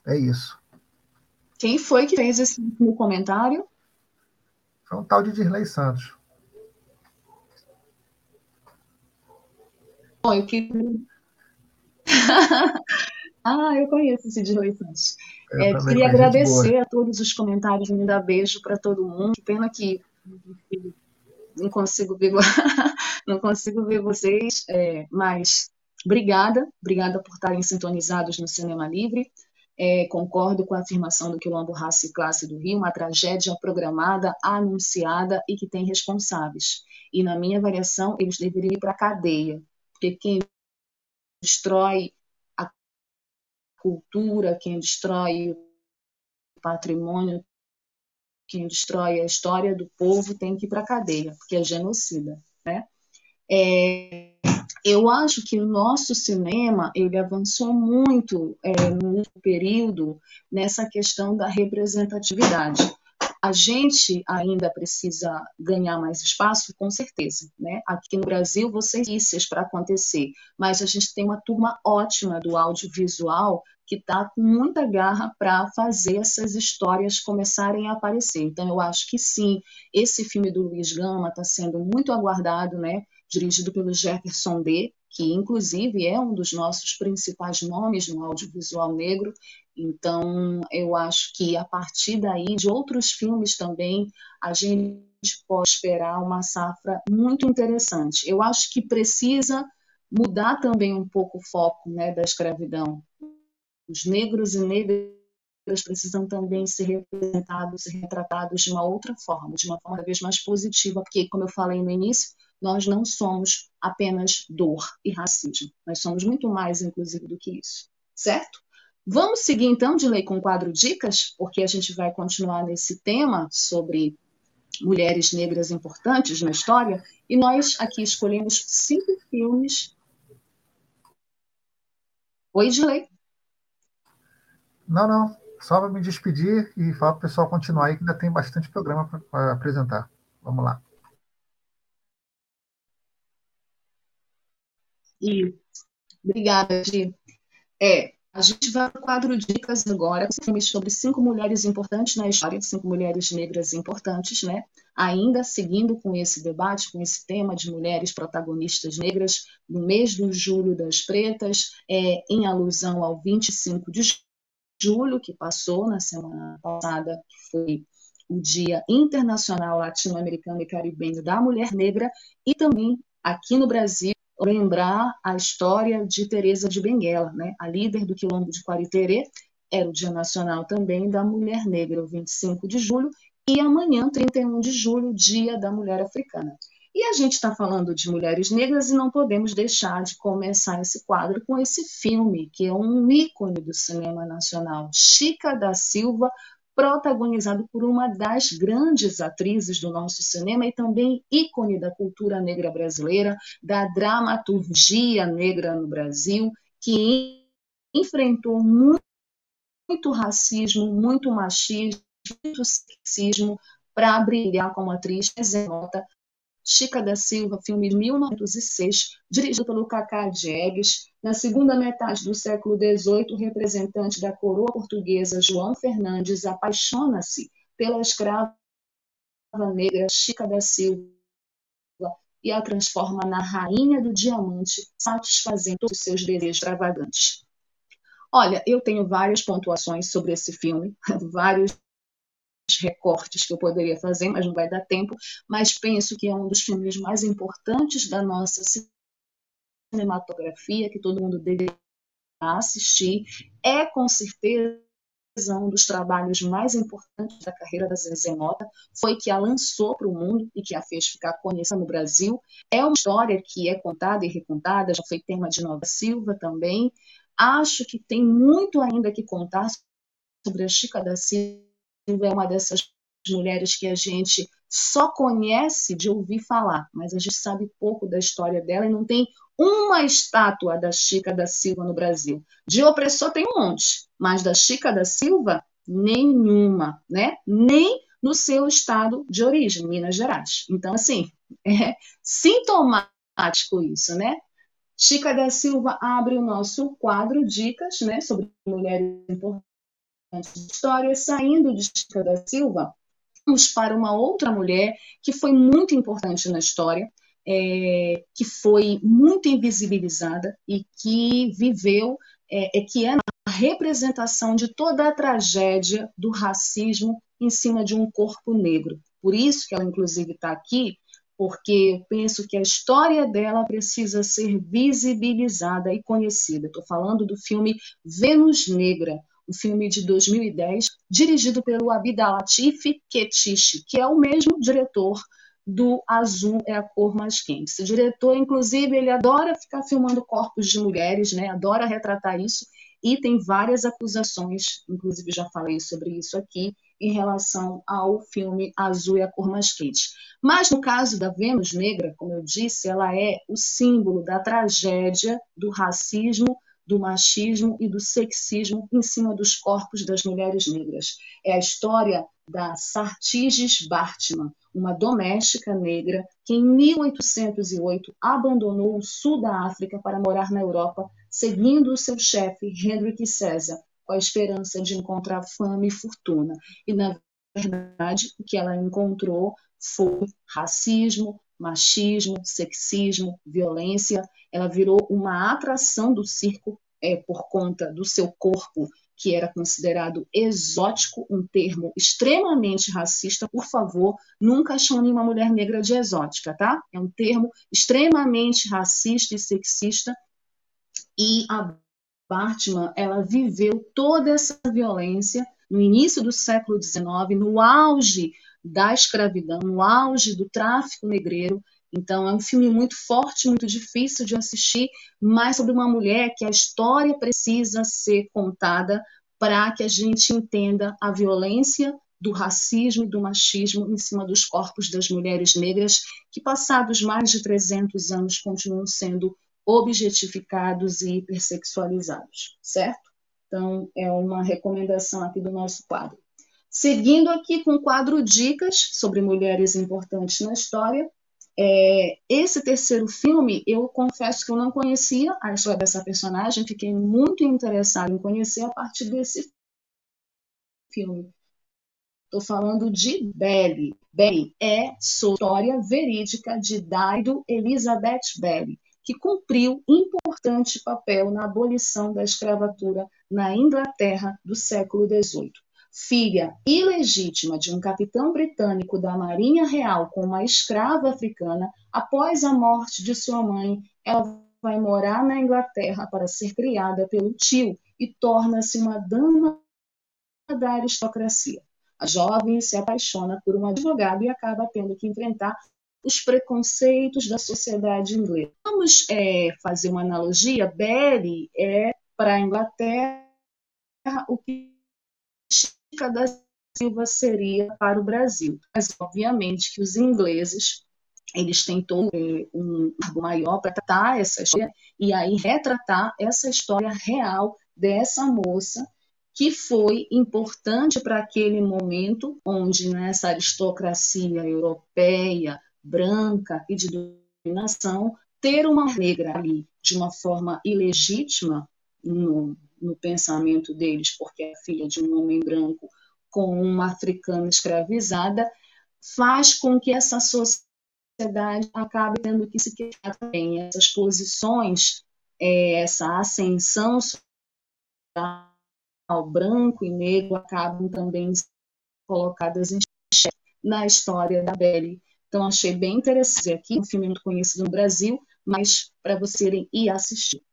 É isso. Quem foi que fez esse último comentário? Foi um tal de Dirley Santos. Bom, eu queria... ah, eu conheço esse Dirley Santos. Eu é, queria agradecer a todos os comentários, me dar beijo para todo mundo. Que pena que não consigo ver, não consigo ver vocês, é, mas obrigada, obrigada por estarem sintonizados no Cinema Livre. É, concordo com a afirmação do Quilombo Raça e Classe do Rio, uma tragédia programada, anunciada e que tem responsáveis. E, na minha avaliação, eles deveriam ir para a cadeia, porque quem destrói a cultura, quem destrói o patrimônio, quem destrói a história do povo tem que ir para a cadeia, porque é genocida. Né? É, eu acho que o nosso cinema ele avançou muito é, no período nessa questão da representatividade. A gente ainda precisa ganhar mais espaço, com certeza. Né? Aqui no Brasil, vocês disse para acontecer, mas a gente tem uma turma ótima do audiovisual que está com muita garra para fazer essas histórias começarem a aparecer. Então, eu acho que sim, esse filme do Luiz Gama está sendo muito aguardado, né? Dirigido pelo Jefferson D., que inclusive é um dos nossos principais nomes no audiovisual negro. Então, eu acho que a partir daí, de outros filmes também, a gente pode esperar uma safra muito interessante. Eu acho que precisa mudar também um pouco o foco né, da escravidão. Os negros e negras precisam também ser representados e retratados de uma outra forma, de uma forma cada vez mais positiva, porque, como eu falei no início, nós não somos apenas dor e racismo. Nós somos muito mais, inclusive, do que isso, certo? Vamos seguir então, de lei com quadro Dicas, porque a gente vai continuar nesse tema sobre mulheres negras importantes na história, e nós aqui escolhemos cinco filmes. Oi, Dilei. Não, não. Só para me despedir e falar para o pessoal continuar aí, que ainda tem bastante programa para apresentar. Vamos lá. E obrigada, Gi. É, a gente vai para o quadro Dicas agora, sobre cinco mulheres importantes na história, cinco mulheres negras importantes, né? Ainda seguindo com esse debate, com esse tema de mulheres protagonistas negras, no mês do Julho das Pretas, é, em alusão ao 25 de julho, que passou na semana passada, foi o Dia Internacional Latino-Americano e Caribenho da Mulher Negra, e também aqui no Brasil, lembrar a história de Teresa de Benguela, né? a líder do quilombo de Quariterê, era o Dia Nacional também da Mulher Negra, o 25 de julho, e amanhã, 31 de julho, Dia da Mulher Africana. E a gente está falando de mulheres negras e não podemos deixar de começar esse quadro com esse filme, que é um ícone do cinema nacional, Chica da Silva, protagonizado por uma das grandes atrizes do nosso cinema e também ícone da cultura negra brasileira, da dramaturgia negra no Brasil, que enfrentou muito, muito racismo, muito machismo, muito sexismo para brilhar como atriz. Nota Chica da Silva, filme de 1906, dirigido pelo Cacá Diegues. Na segunda metade do século XVIII, o representante da coroa portuguesa João Fernandes apaixona-se pela escrava negra Chica da Silva e a transforma na rainha do diamante, satisfazendo todos os seus desejos extravagantes. Olha, eu tenho várias pontuações sobre esse filme, vários recortes que eu poderia fazer, mas não vai dar tempo. Mas penso que é um dos filmes mais importantes da nossa cinematografia, que todo mundo deveria assistir. É, com certeza, um dos trabalhos mais importantes da carreira da Zezé Mota, foi que a lançou para o mundo e que a fez ficar conhecida no Brasil. É uma história que é contada e recontada, já foi tema de Nova Silva também. Acho que tem muito ainda que contar sobre a Chica da Silva é uma dessas mulheres que a gente só conhece de ouvir falar, mas a gente sabe pouco da história dela e não tem uma estátua da Chica da Silva no Brasil. De opressor tem um monte, mas da Chica da Silva, nenhuma, né? Nem no seu estado de origem, Minas Gerais. Então, assim, é sintomático isso, né? Chica da Silva abre o nosso quadro Dicas, né, sobre mulheres importantes história, saindo de Chica da Silva, vamos para uma outra mulher que foi muito importante na história, é, que foi muito invisibilizada e que viveu, é, é, que é a representação de toda a tragédia do racismo em cima de um corpo negro. Por isso que ela, inclusive, está aqui, porque eu penso que a história dela precisa ser visibilizada e conhecida. Estou falando do filme Vênus Negra, um filme de 2010, dirigido pelo Abdalatif Ketish, que é o mesmo diretor do Azul é a cor mais quente. Esse diretor, inclusive, ele adora ficar filmando corpos de mulheres, né? adora retratar isso, e tem várias acusações, inclusive já falei sobre isso aqui, em relação ao filme Azul é a cor mais quente. Mas no caso da Vênus Negra, como eu disse, ela é o símbolo da tragédia do racismo do machismo e do sexismo em cima dos corpos das mulheres negras. É a história da Sartiges Bartman, uma doméstica negra que em 1808 abandonou o sul da África para morar na Europa, seguindo o seu chefe Hendrik César, com a esperança de encontrar fama e fortuna. E na verdade, o que ela encontrou foi racismo, machismo, sexismo, violência. Ela virou uma atração do circo é, por conta do seu corpo, que era considerado exótico, um termo extremamente racista. Por favor, nunca chame uma mulher negra de exótica, tá? É um termo extremamente racista e sexista. E a Bartman, ela viveu toda essa violência no início do século XIX, no auge da escravidão, no auge do tráfico negreiro. Então, é um filme muito forte, muito difícil de assistir, mas sobre uma mulher que a história precisa ser contada para que a gente entenda a violência do racismo e do machismo em cima dos corpos das mulheres negras, que passados mais de 300 anos continuam sendo objetificados e hipersexualizados, certo? Então, é uma recomendação aqui do nosso quadro. Seguindo aqui com o quadro Dicas sobre mulheres importantes na história, é, esse terceiro filme, eu confesso que eu não conhecia a história dessa personagem, fiquei muito interessada em conhecer a partir desse filme. Estou falando de Belly. Belly é história verídica de Daido Elizabeth Belly, que cumpriu importante papel na abolição da escravatura na Inglaterra do século XVIII. Filha ilegítima de um capitão britânico da Marinha Real com uma escrava africana, após a morte de sua mãe, ela vai morar na Inglaterra para ser criada pelo tio e torna-se uma dama da aristocracia. A jovem se apaixona por um advogado e acaba tendo que enfrentar os preconceitos da sociedade inglesa. Vamos é, fazer uma analogia? Belly é para a Inglaterra o que da Silva seria para o Brasil. Mas, obviamente, que os ingleses eles é, um cargo maior para tratar essa história e aí retratar essa história real dessa moça que foi importante para aquele momento onde nessa aristocracia europeia, branca e de dominação, ter uma negra ali de uma forma ilegítima no, no pensamento deles, porque é filha de um homem branco com uma africana escravizada, faz com que essa sociedade acabe tendo que se questionar também essas posições, é, essa ascensão ao branco e negro acabam também colocadas em xeque na história da Belle. Então, achei bem interessante aqui, um filme muito conhecido no Brasil, mas para vocês irem e assistir.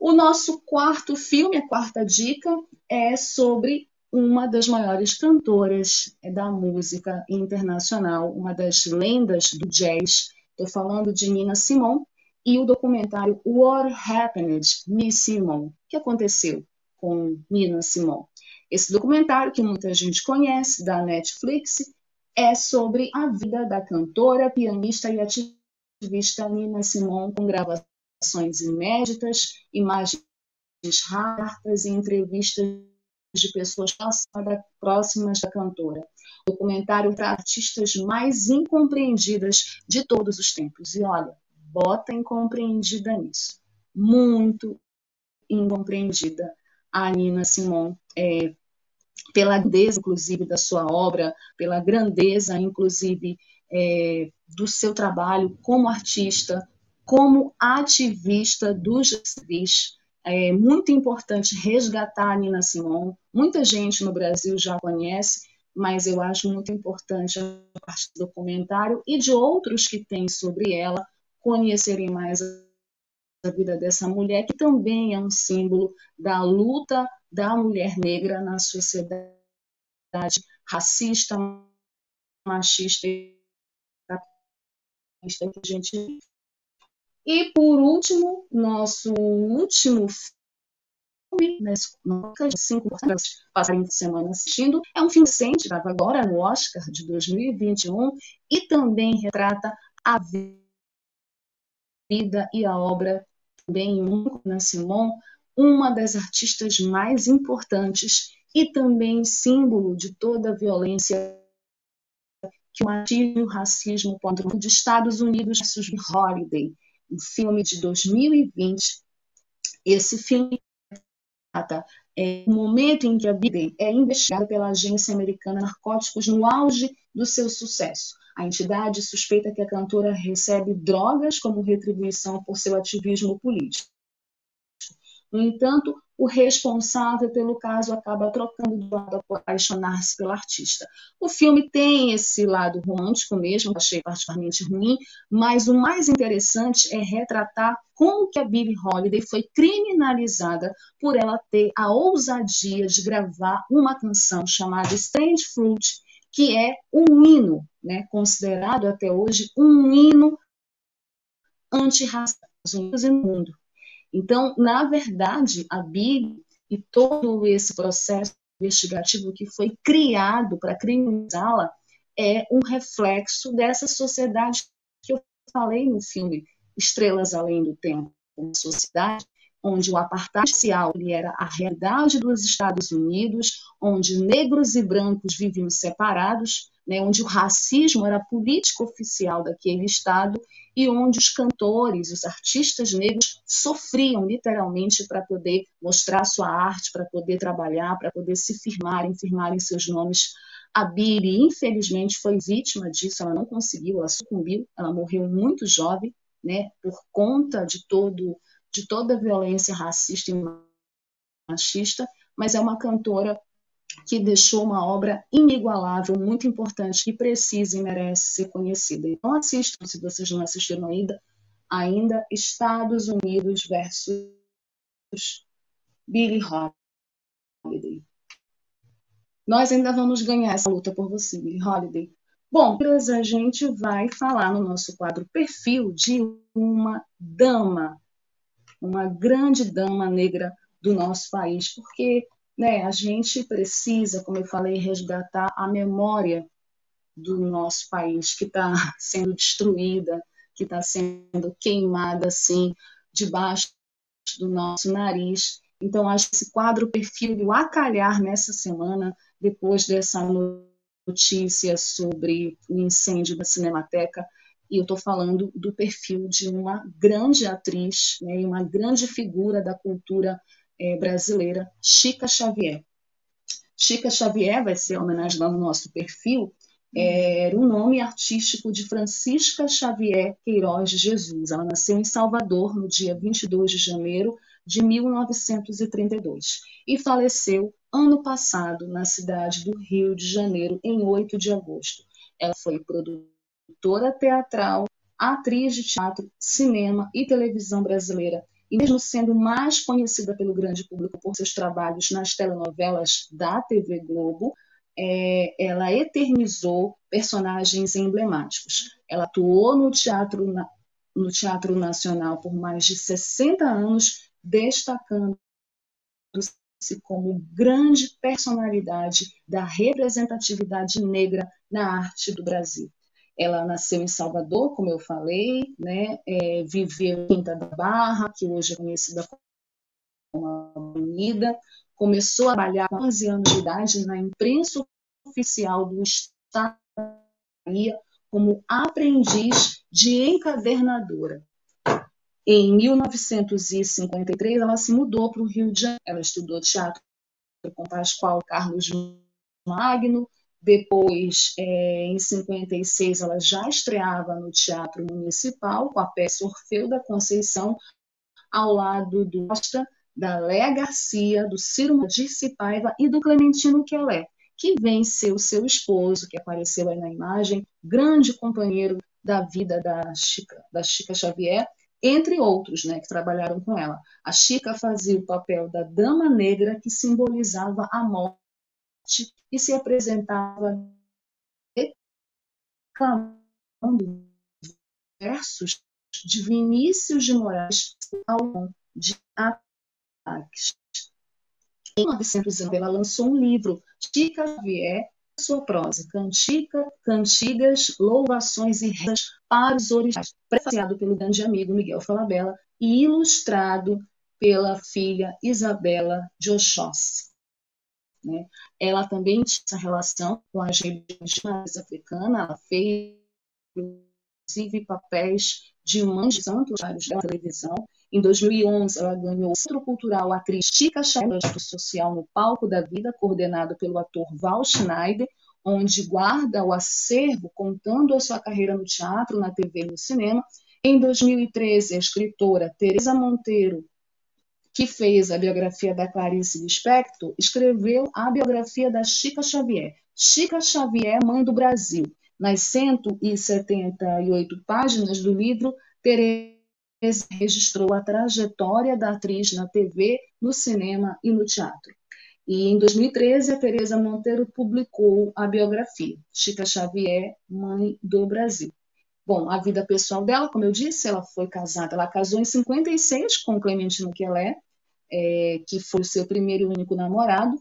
O nosso quarto filme, a quarta dica, é sobre uma das maiores cantoras da música internacional, uma das lendas do jazz. Estou falando de Nina Simone e o documentário What Happened, Miss Simone? Que aconteceu? com Nina Simone. Esse documentário, que muita gente conhece, da Netflix, é sobre a vida da cantora, pianista e ativista Nina Simone, com gravações inéditas, imagens raras e entrevistas de pessoas próximas da cantora. Documentário para artistas mais incompreendidas de todos os tempos. E olha, bota incompreendida nisso. Muito incompreendida a Nina Simon, é, pela grandeza, inclusive, da sua obra, pela grandeza, inclusive, é, do seu trabalho como artista, como ativista dos civis. É muito importante resgatar a Nina Simon. Muita gente no Brasil já conhece, mas eu acho muito importante a partir do documentário e de outros que têm sobre ela conhecerem mais a vida dessa mulher, que também é um símbolo da luta da mulher negra na sociedade racista, machista e capitalista que a gente vive. E, por último, nosso último filme, nesse cinco passarem de semana assistindo, é um filme recente, estava agora no Oscar de 2021, e também retrata a vida e a obra também Nina Simon, uma das artistas mais importantes e também símbolo de toda a violência que o machismo e o racismo contra os Estados Unidos versus Holiday, um filme de 2020. Esse filme trata é, o momento em que a Biden é investigada pela agência americana narcóticos no auge do seu sucesso. A entidade suspeita que a cantora recebe drogas como retribuição por seu ativismo político. No entanto, o responsável pelo caso acaba trocando de lado apaixonar-se pelo artista. O filme tem esse lado romântico mesmo, achei particularmente ruim, mas o mais interessante é retratar como que a Billie Holiday foi criminalizada por ela ter a ousadia de gravar uma canção chamada Strange Fruit, que é um hino, né, considerado até hoje um hino antirracista no mundo. Então, na verdade, a Bíblia e todo esse processo investigativo que foi criado para criminalizá-la é um reflexo dessa sociedade que eu falei no filme Estrelas Além do Tempo, uma sociedade onde o apartheid racial era a realidade dos Estados Unidos, onde negros e brancos viviam separados, né, onde o racismo era a política oficial daquele Estado e onde os cantores, os artistas negros sofriam literalmente para poder mostrar sua arte, para poder trabalhar, para poder se firmarem, firmarem seus nomes. A Billy, infelizmente, foi vítima disso, ela não conseguiu, ela sucumbiu, ela morreu muito jovem, né, por conta de todo de toda a violência racista e machista, mas é uma cantora que deixou uma obra inigualável, muito importante, que precisa e merece ser conhecida. Então assistam, se vocês não assistiram ainda, ainda Estados Unidos versus Billie Holiday. Nós ainda vamos ganhar essa luta por você, Billie Holiday. Bom, a gente vai falar no nosso quadro perfil de uma dama uma grande dama negra do nosso país, porque né, a gente precisa, como eu falei, resgatar a memória do nosso país que está sendo destruída, que está sendo queimada assim debaixo do nosso nariz. Então, acho que esse quadro perfil do acalhar nessa semana, depois dessa notícia sobre o incêndio da Cinemateca, e eu estou falando do perfil de uma grande atriz né, uma grande figura da cultura é, brasileira, Chica Xavier. Chica Xavier vai ser homenageada no nosso perfil, era o nome artístico de Francisca Xavier Queiroz de Jesus. Ela nasceu em Salvador no dia 22 de janeiro de 1932 e faleceu ano passado na cidade do Rio de Janeiro, em 8 de agosto. Ela foi produtora teatral, atriz de teatro, cinema e televisão brasileira, e mesmo sendo mais conhecida pelo grande público por seus trabalhos nas telenovelas da TV Globo, é, ela eternizou personagens emblemáticos. Ela atuou no teatro, no teatro Nacional por mais de 60 anos, destacando-se como grande personalidade da representatividade negra na arte do Brasil. Ela nasceu em Salvador, como eu falei, né? É, viveu em Quinta da Barra, que hoje é conhecida como Avenida. Começou a trabalhar com 11 anos de idade na imprensa oficial do Estado como aprendiz de encadernadora. Em 1953, ela se mudou para o Rio de Janeiro. Ela estudou teatro com Pascoal Carlos Magno, depois, é, em 56, ela já estreava no Teatro Municipal com a peça Orfeu da Conceição, ao lado do Costa, da Léa Garcia, do Ciro Dirce Paiva e do Clementino Quelé, que o seu esposo, que apareceu aí na imagem, grande companheiro da vida da Chica, da Chica Xavier, entre outros né, que trabalharam com ela. A Chica fazia o papel da dama negra que simbolizava a morte e se apresentava declamando versos de Vinícius de Moraes ao de ataques. Em 1909, ela lançou um livro, Chica Xavier, sua prosa, cantica, cantigas, louvações e rezas para os originais, prefaciado pelo grande amigo Miguel Falabella e ilustrado pela filha Isabela de Oxóssi. Né? Ela também tinha essa relação com as religiões africanas, ela fez, inclusive, papéis de mãe de santos da televisão. Em 2011, ela ganhou o Centro Cultural Atriz Chica Xavier Social no Palco da Vida, coordenado pelo ator Val Schneider, onde guarda o acervo contando a sua carreira no teatro, na TV e no cinema. Em 2013, a escritora Teresa Monteiro que fez a biografia da Clarice Lispector, escreveu a biografia da Chica Xavier. Chica Xavier, mãe do Brasil. Nas 178 páginas do livro, Teresa registrou a trajetória da atriz na TV, no cinema e no teatro. E em 2013, a Teresa Monteiro publicou a biografia Chica Xavier, Mãe do Brasil. Bom, a vida pessoal dela, como eu disse, ela foi casada, ela casou em 56 com Clementino Quelé, é, que foi seu primeiro e único namorado.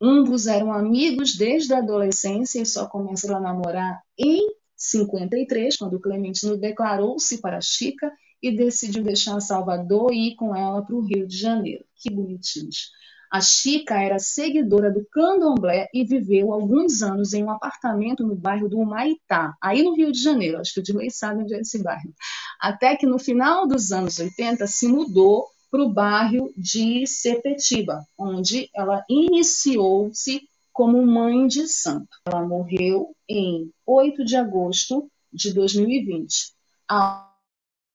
Ambos eram amigos desde a adolescência e só começaram a namorar em 53, quando Clementino declarou-se para Chica e decidiu deixar Salvador e ir com ela para o Rio de Janeiro. Que bonitinhos. A Chica era seguidora do candomblé e viveu alguns anos em um apartamento no bairro do Humaitá, aí no Rio de Janeiro. Acho que o Dilei sabe onde é esse bairro. Até que no final dos anos 80 se mudou para o bairro de Sepetiba, onde ela iniciou-se como mãe de santo. Ela morreu em 8 de agosto de 2020,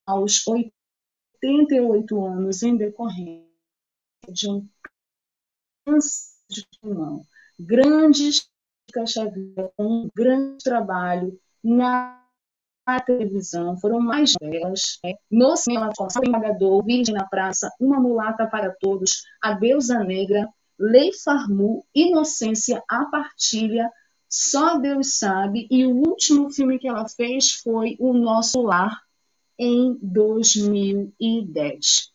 aos 88 anos, em decorrência de um de pulmão. Grandes Xavier, um grande trabalho na televisão, foram mais belas. Né? No cinema, Pagador, Virgem na Praça, Uma Mulata para Todos, A Deusa Negra, Lei Farmu, Inocência, A Partilha, Só Deus Sabe, e o último filme que ela fez foi O Nosso Lar, em 2010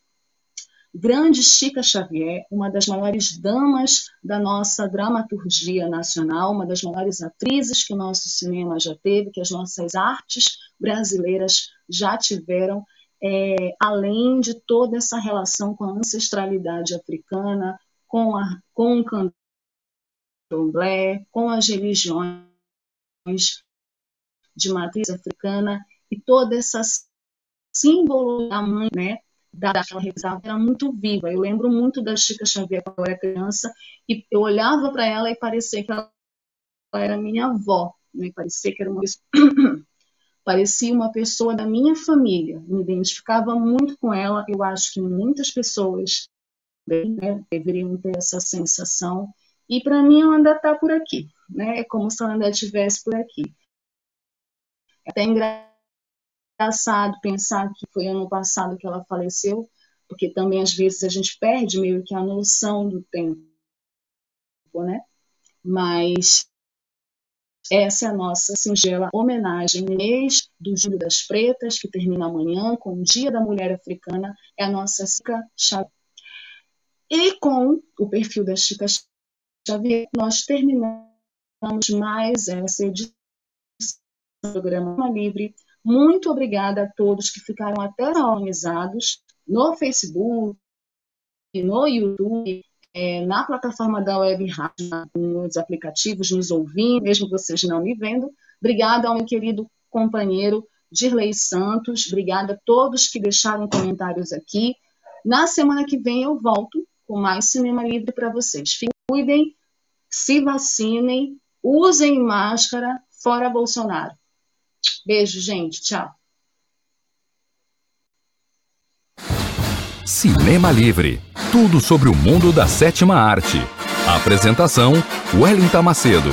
grande Chica Xavier, uma das maiores damas da nossa dramaturgia nacional, uma das maiores atrizes que o nosso cinema já teve, que as nossas artes brasileiras já tiveram, é, além de toda essa relação com a ancestralidade africana, com, a, com o candomblé, com as religiões de matriz africana e toda essa símbolo da daquela revisão era muito viva. Eu lembro muito da Chica Xavier quando eu era criança e eu olhava para ela e parecia que ela era minha avó, né? parecia que era uma parecia uma pessoa da minha família. Me identificava muito com ela. Eu acho que muitas pessoas né, deveriam ter essa sensação. E para mim ela ainda está por aqui, né? É como se ela ainda estivesse por aqui. É até engraçado engraçado pensar que foi ano passado que ela faleceu, porque também às vezes a gente perde meio que a noção do tempo, né? Mas essa é a nossa singela homenagem mês do Júlio das Pretas, que termina amanhã com o Dia da Mulher Africana, é a nossa Chica Xavier. E com o perfil da Chica Xavier, nós terminamos mais essa edição do programa Livre muito obrigada a todos que ficaram até organizados no Facebook, no YouTube, é, na plataforma da Web Rádio, nos aplicativos, nos ouvindo, mesmo vocês não me vendo. Obrigada ao meu querido companheiro Dirley Santos, obrigada a todos que deixaram comentários aqui. Na semana que vem eu volto com mais Cinema Livre para vocês. Fiquem, cuidem, se vacinem, usem máscara, fora Bolsonaro. Beijo, gente. Tchau. Cinema Livre. Tudo sobre o mundo da sétima arte. Apresentação: Wellington Macedo.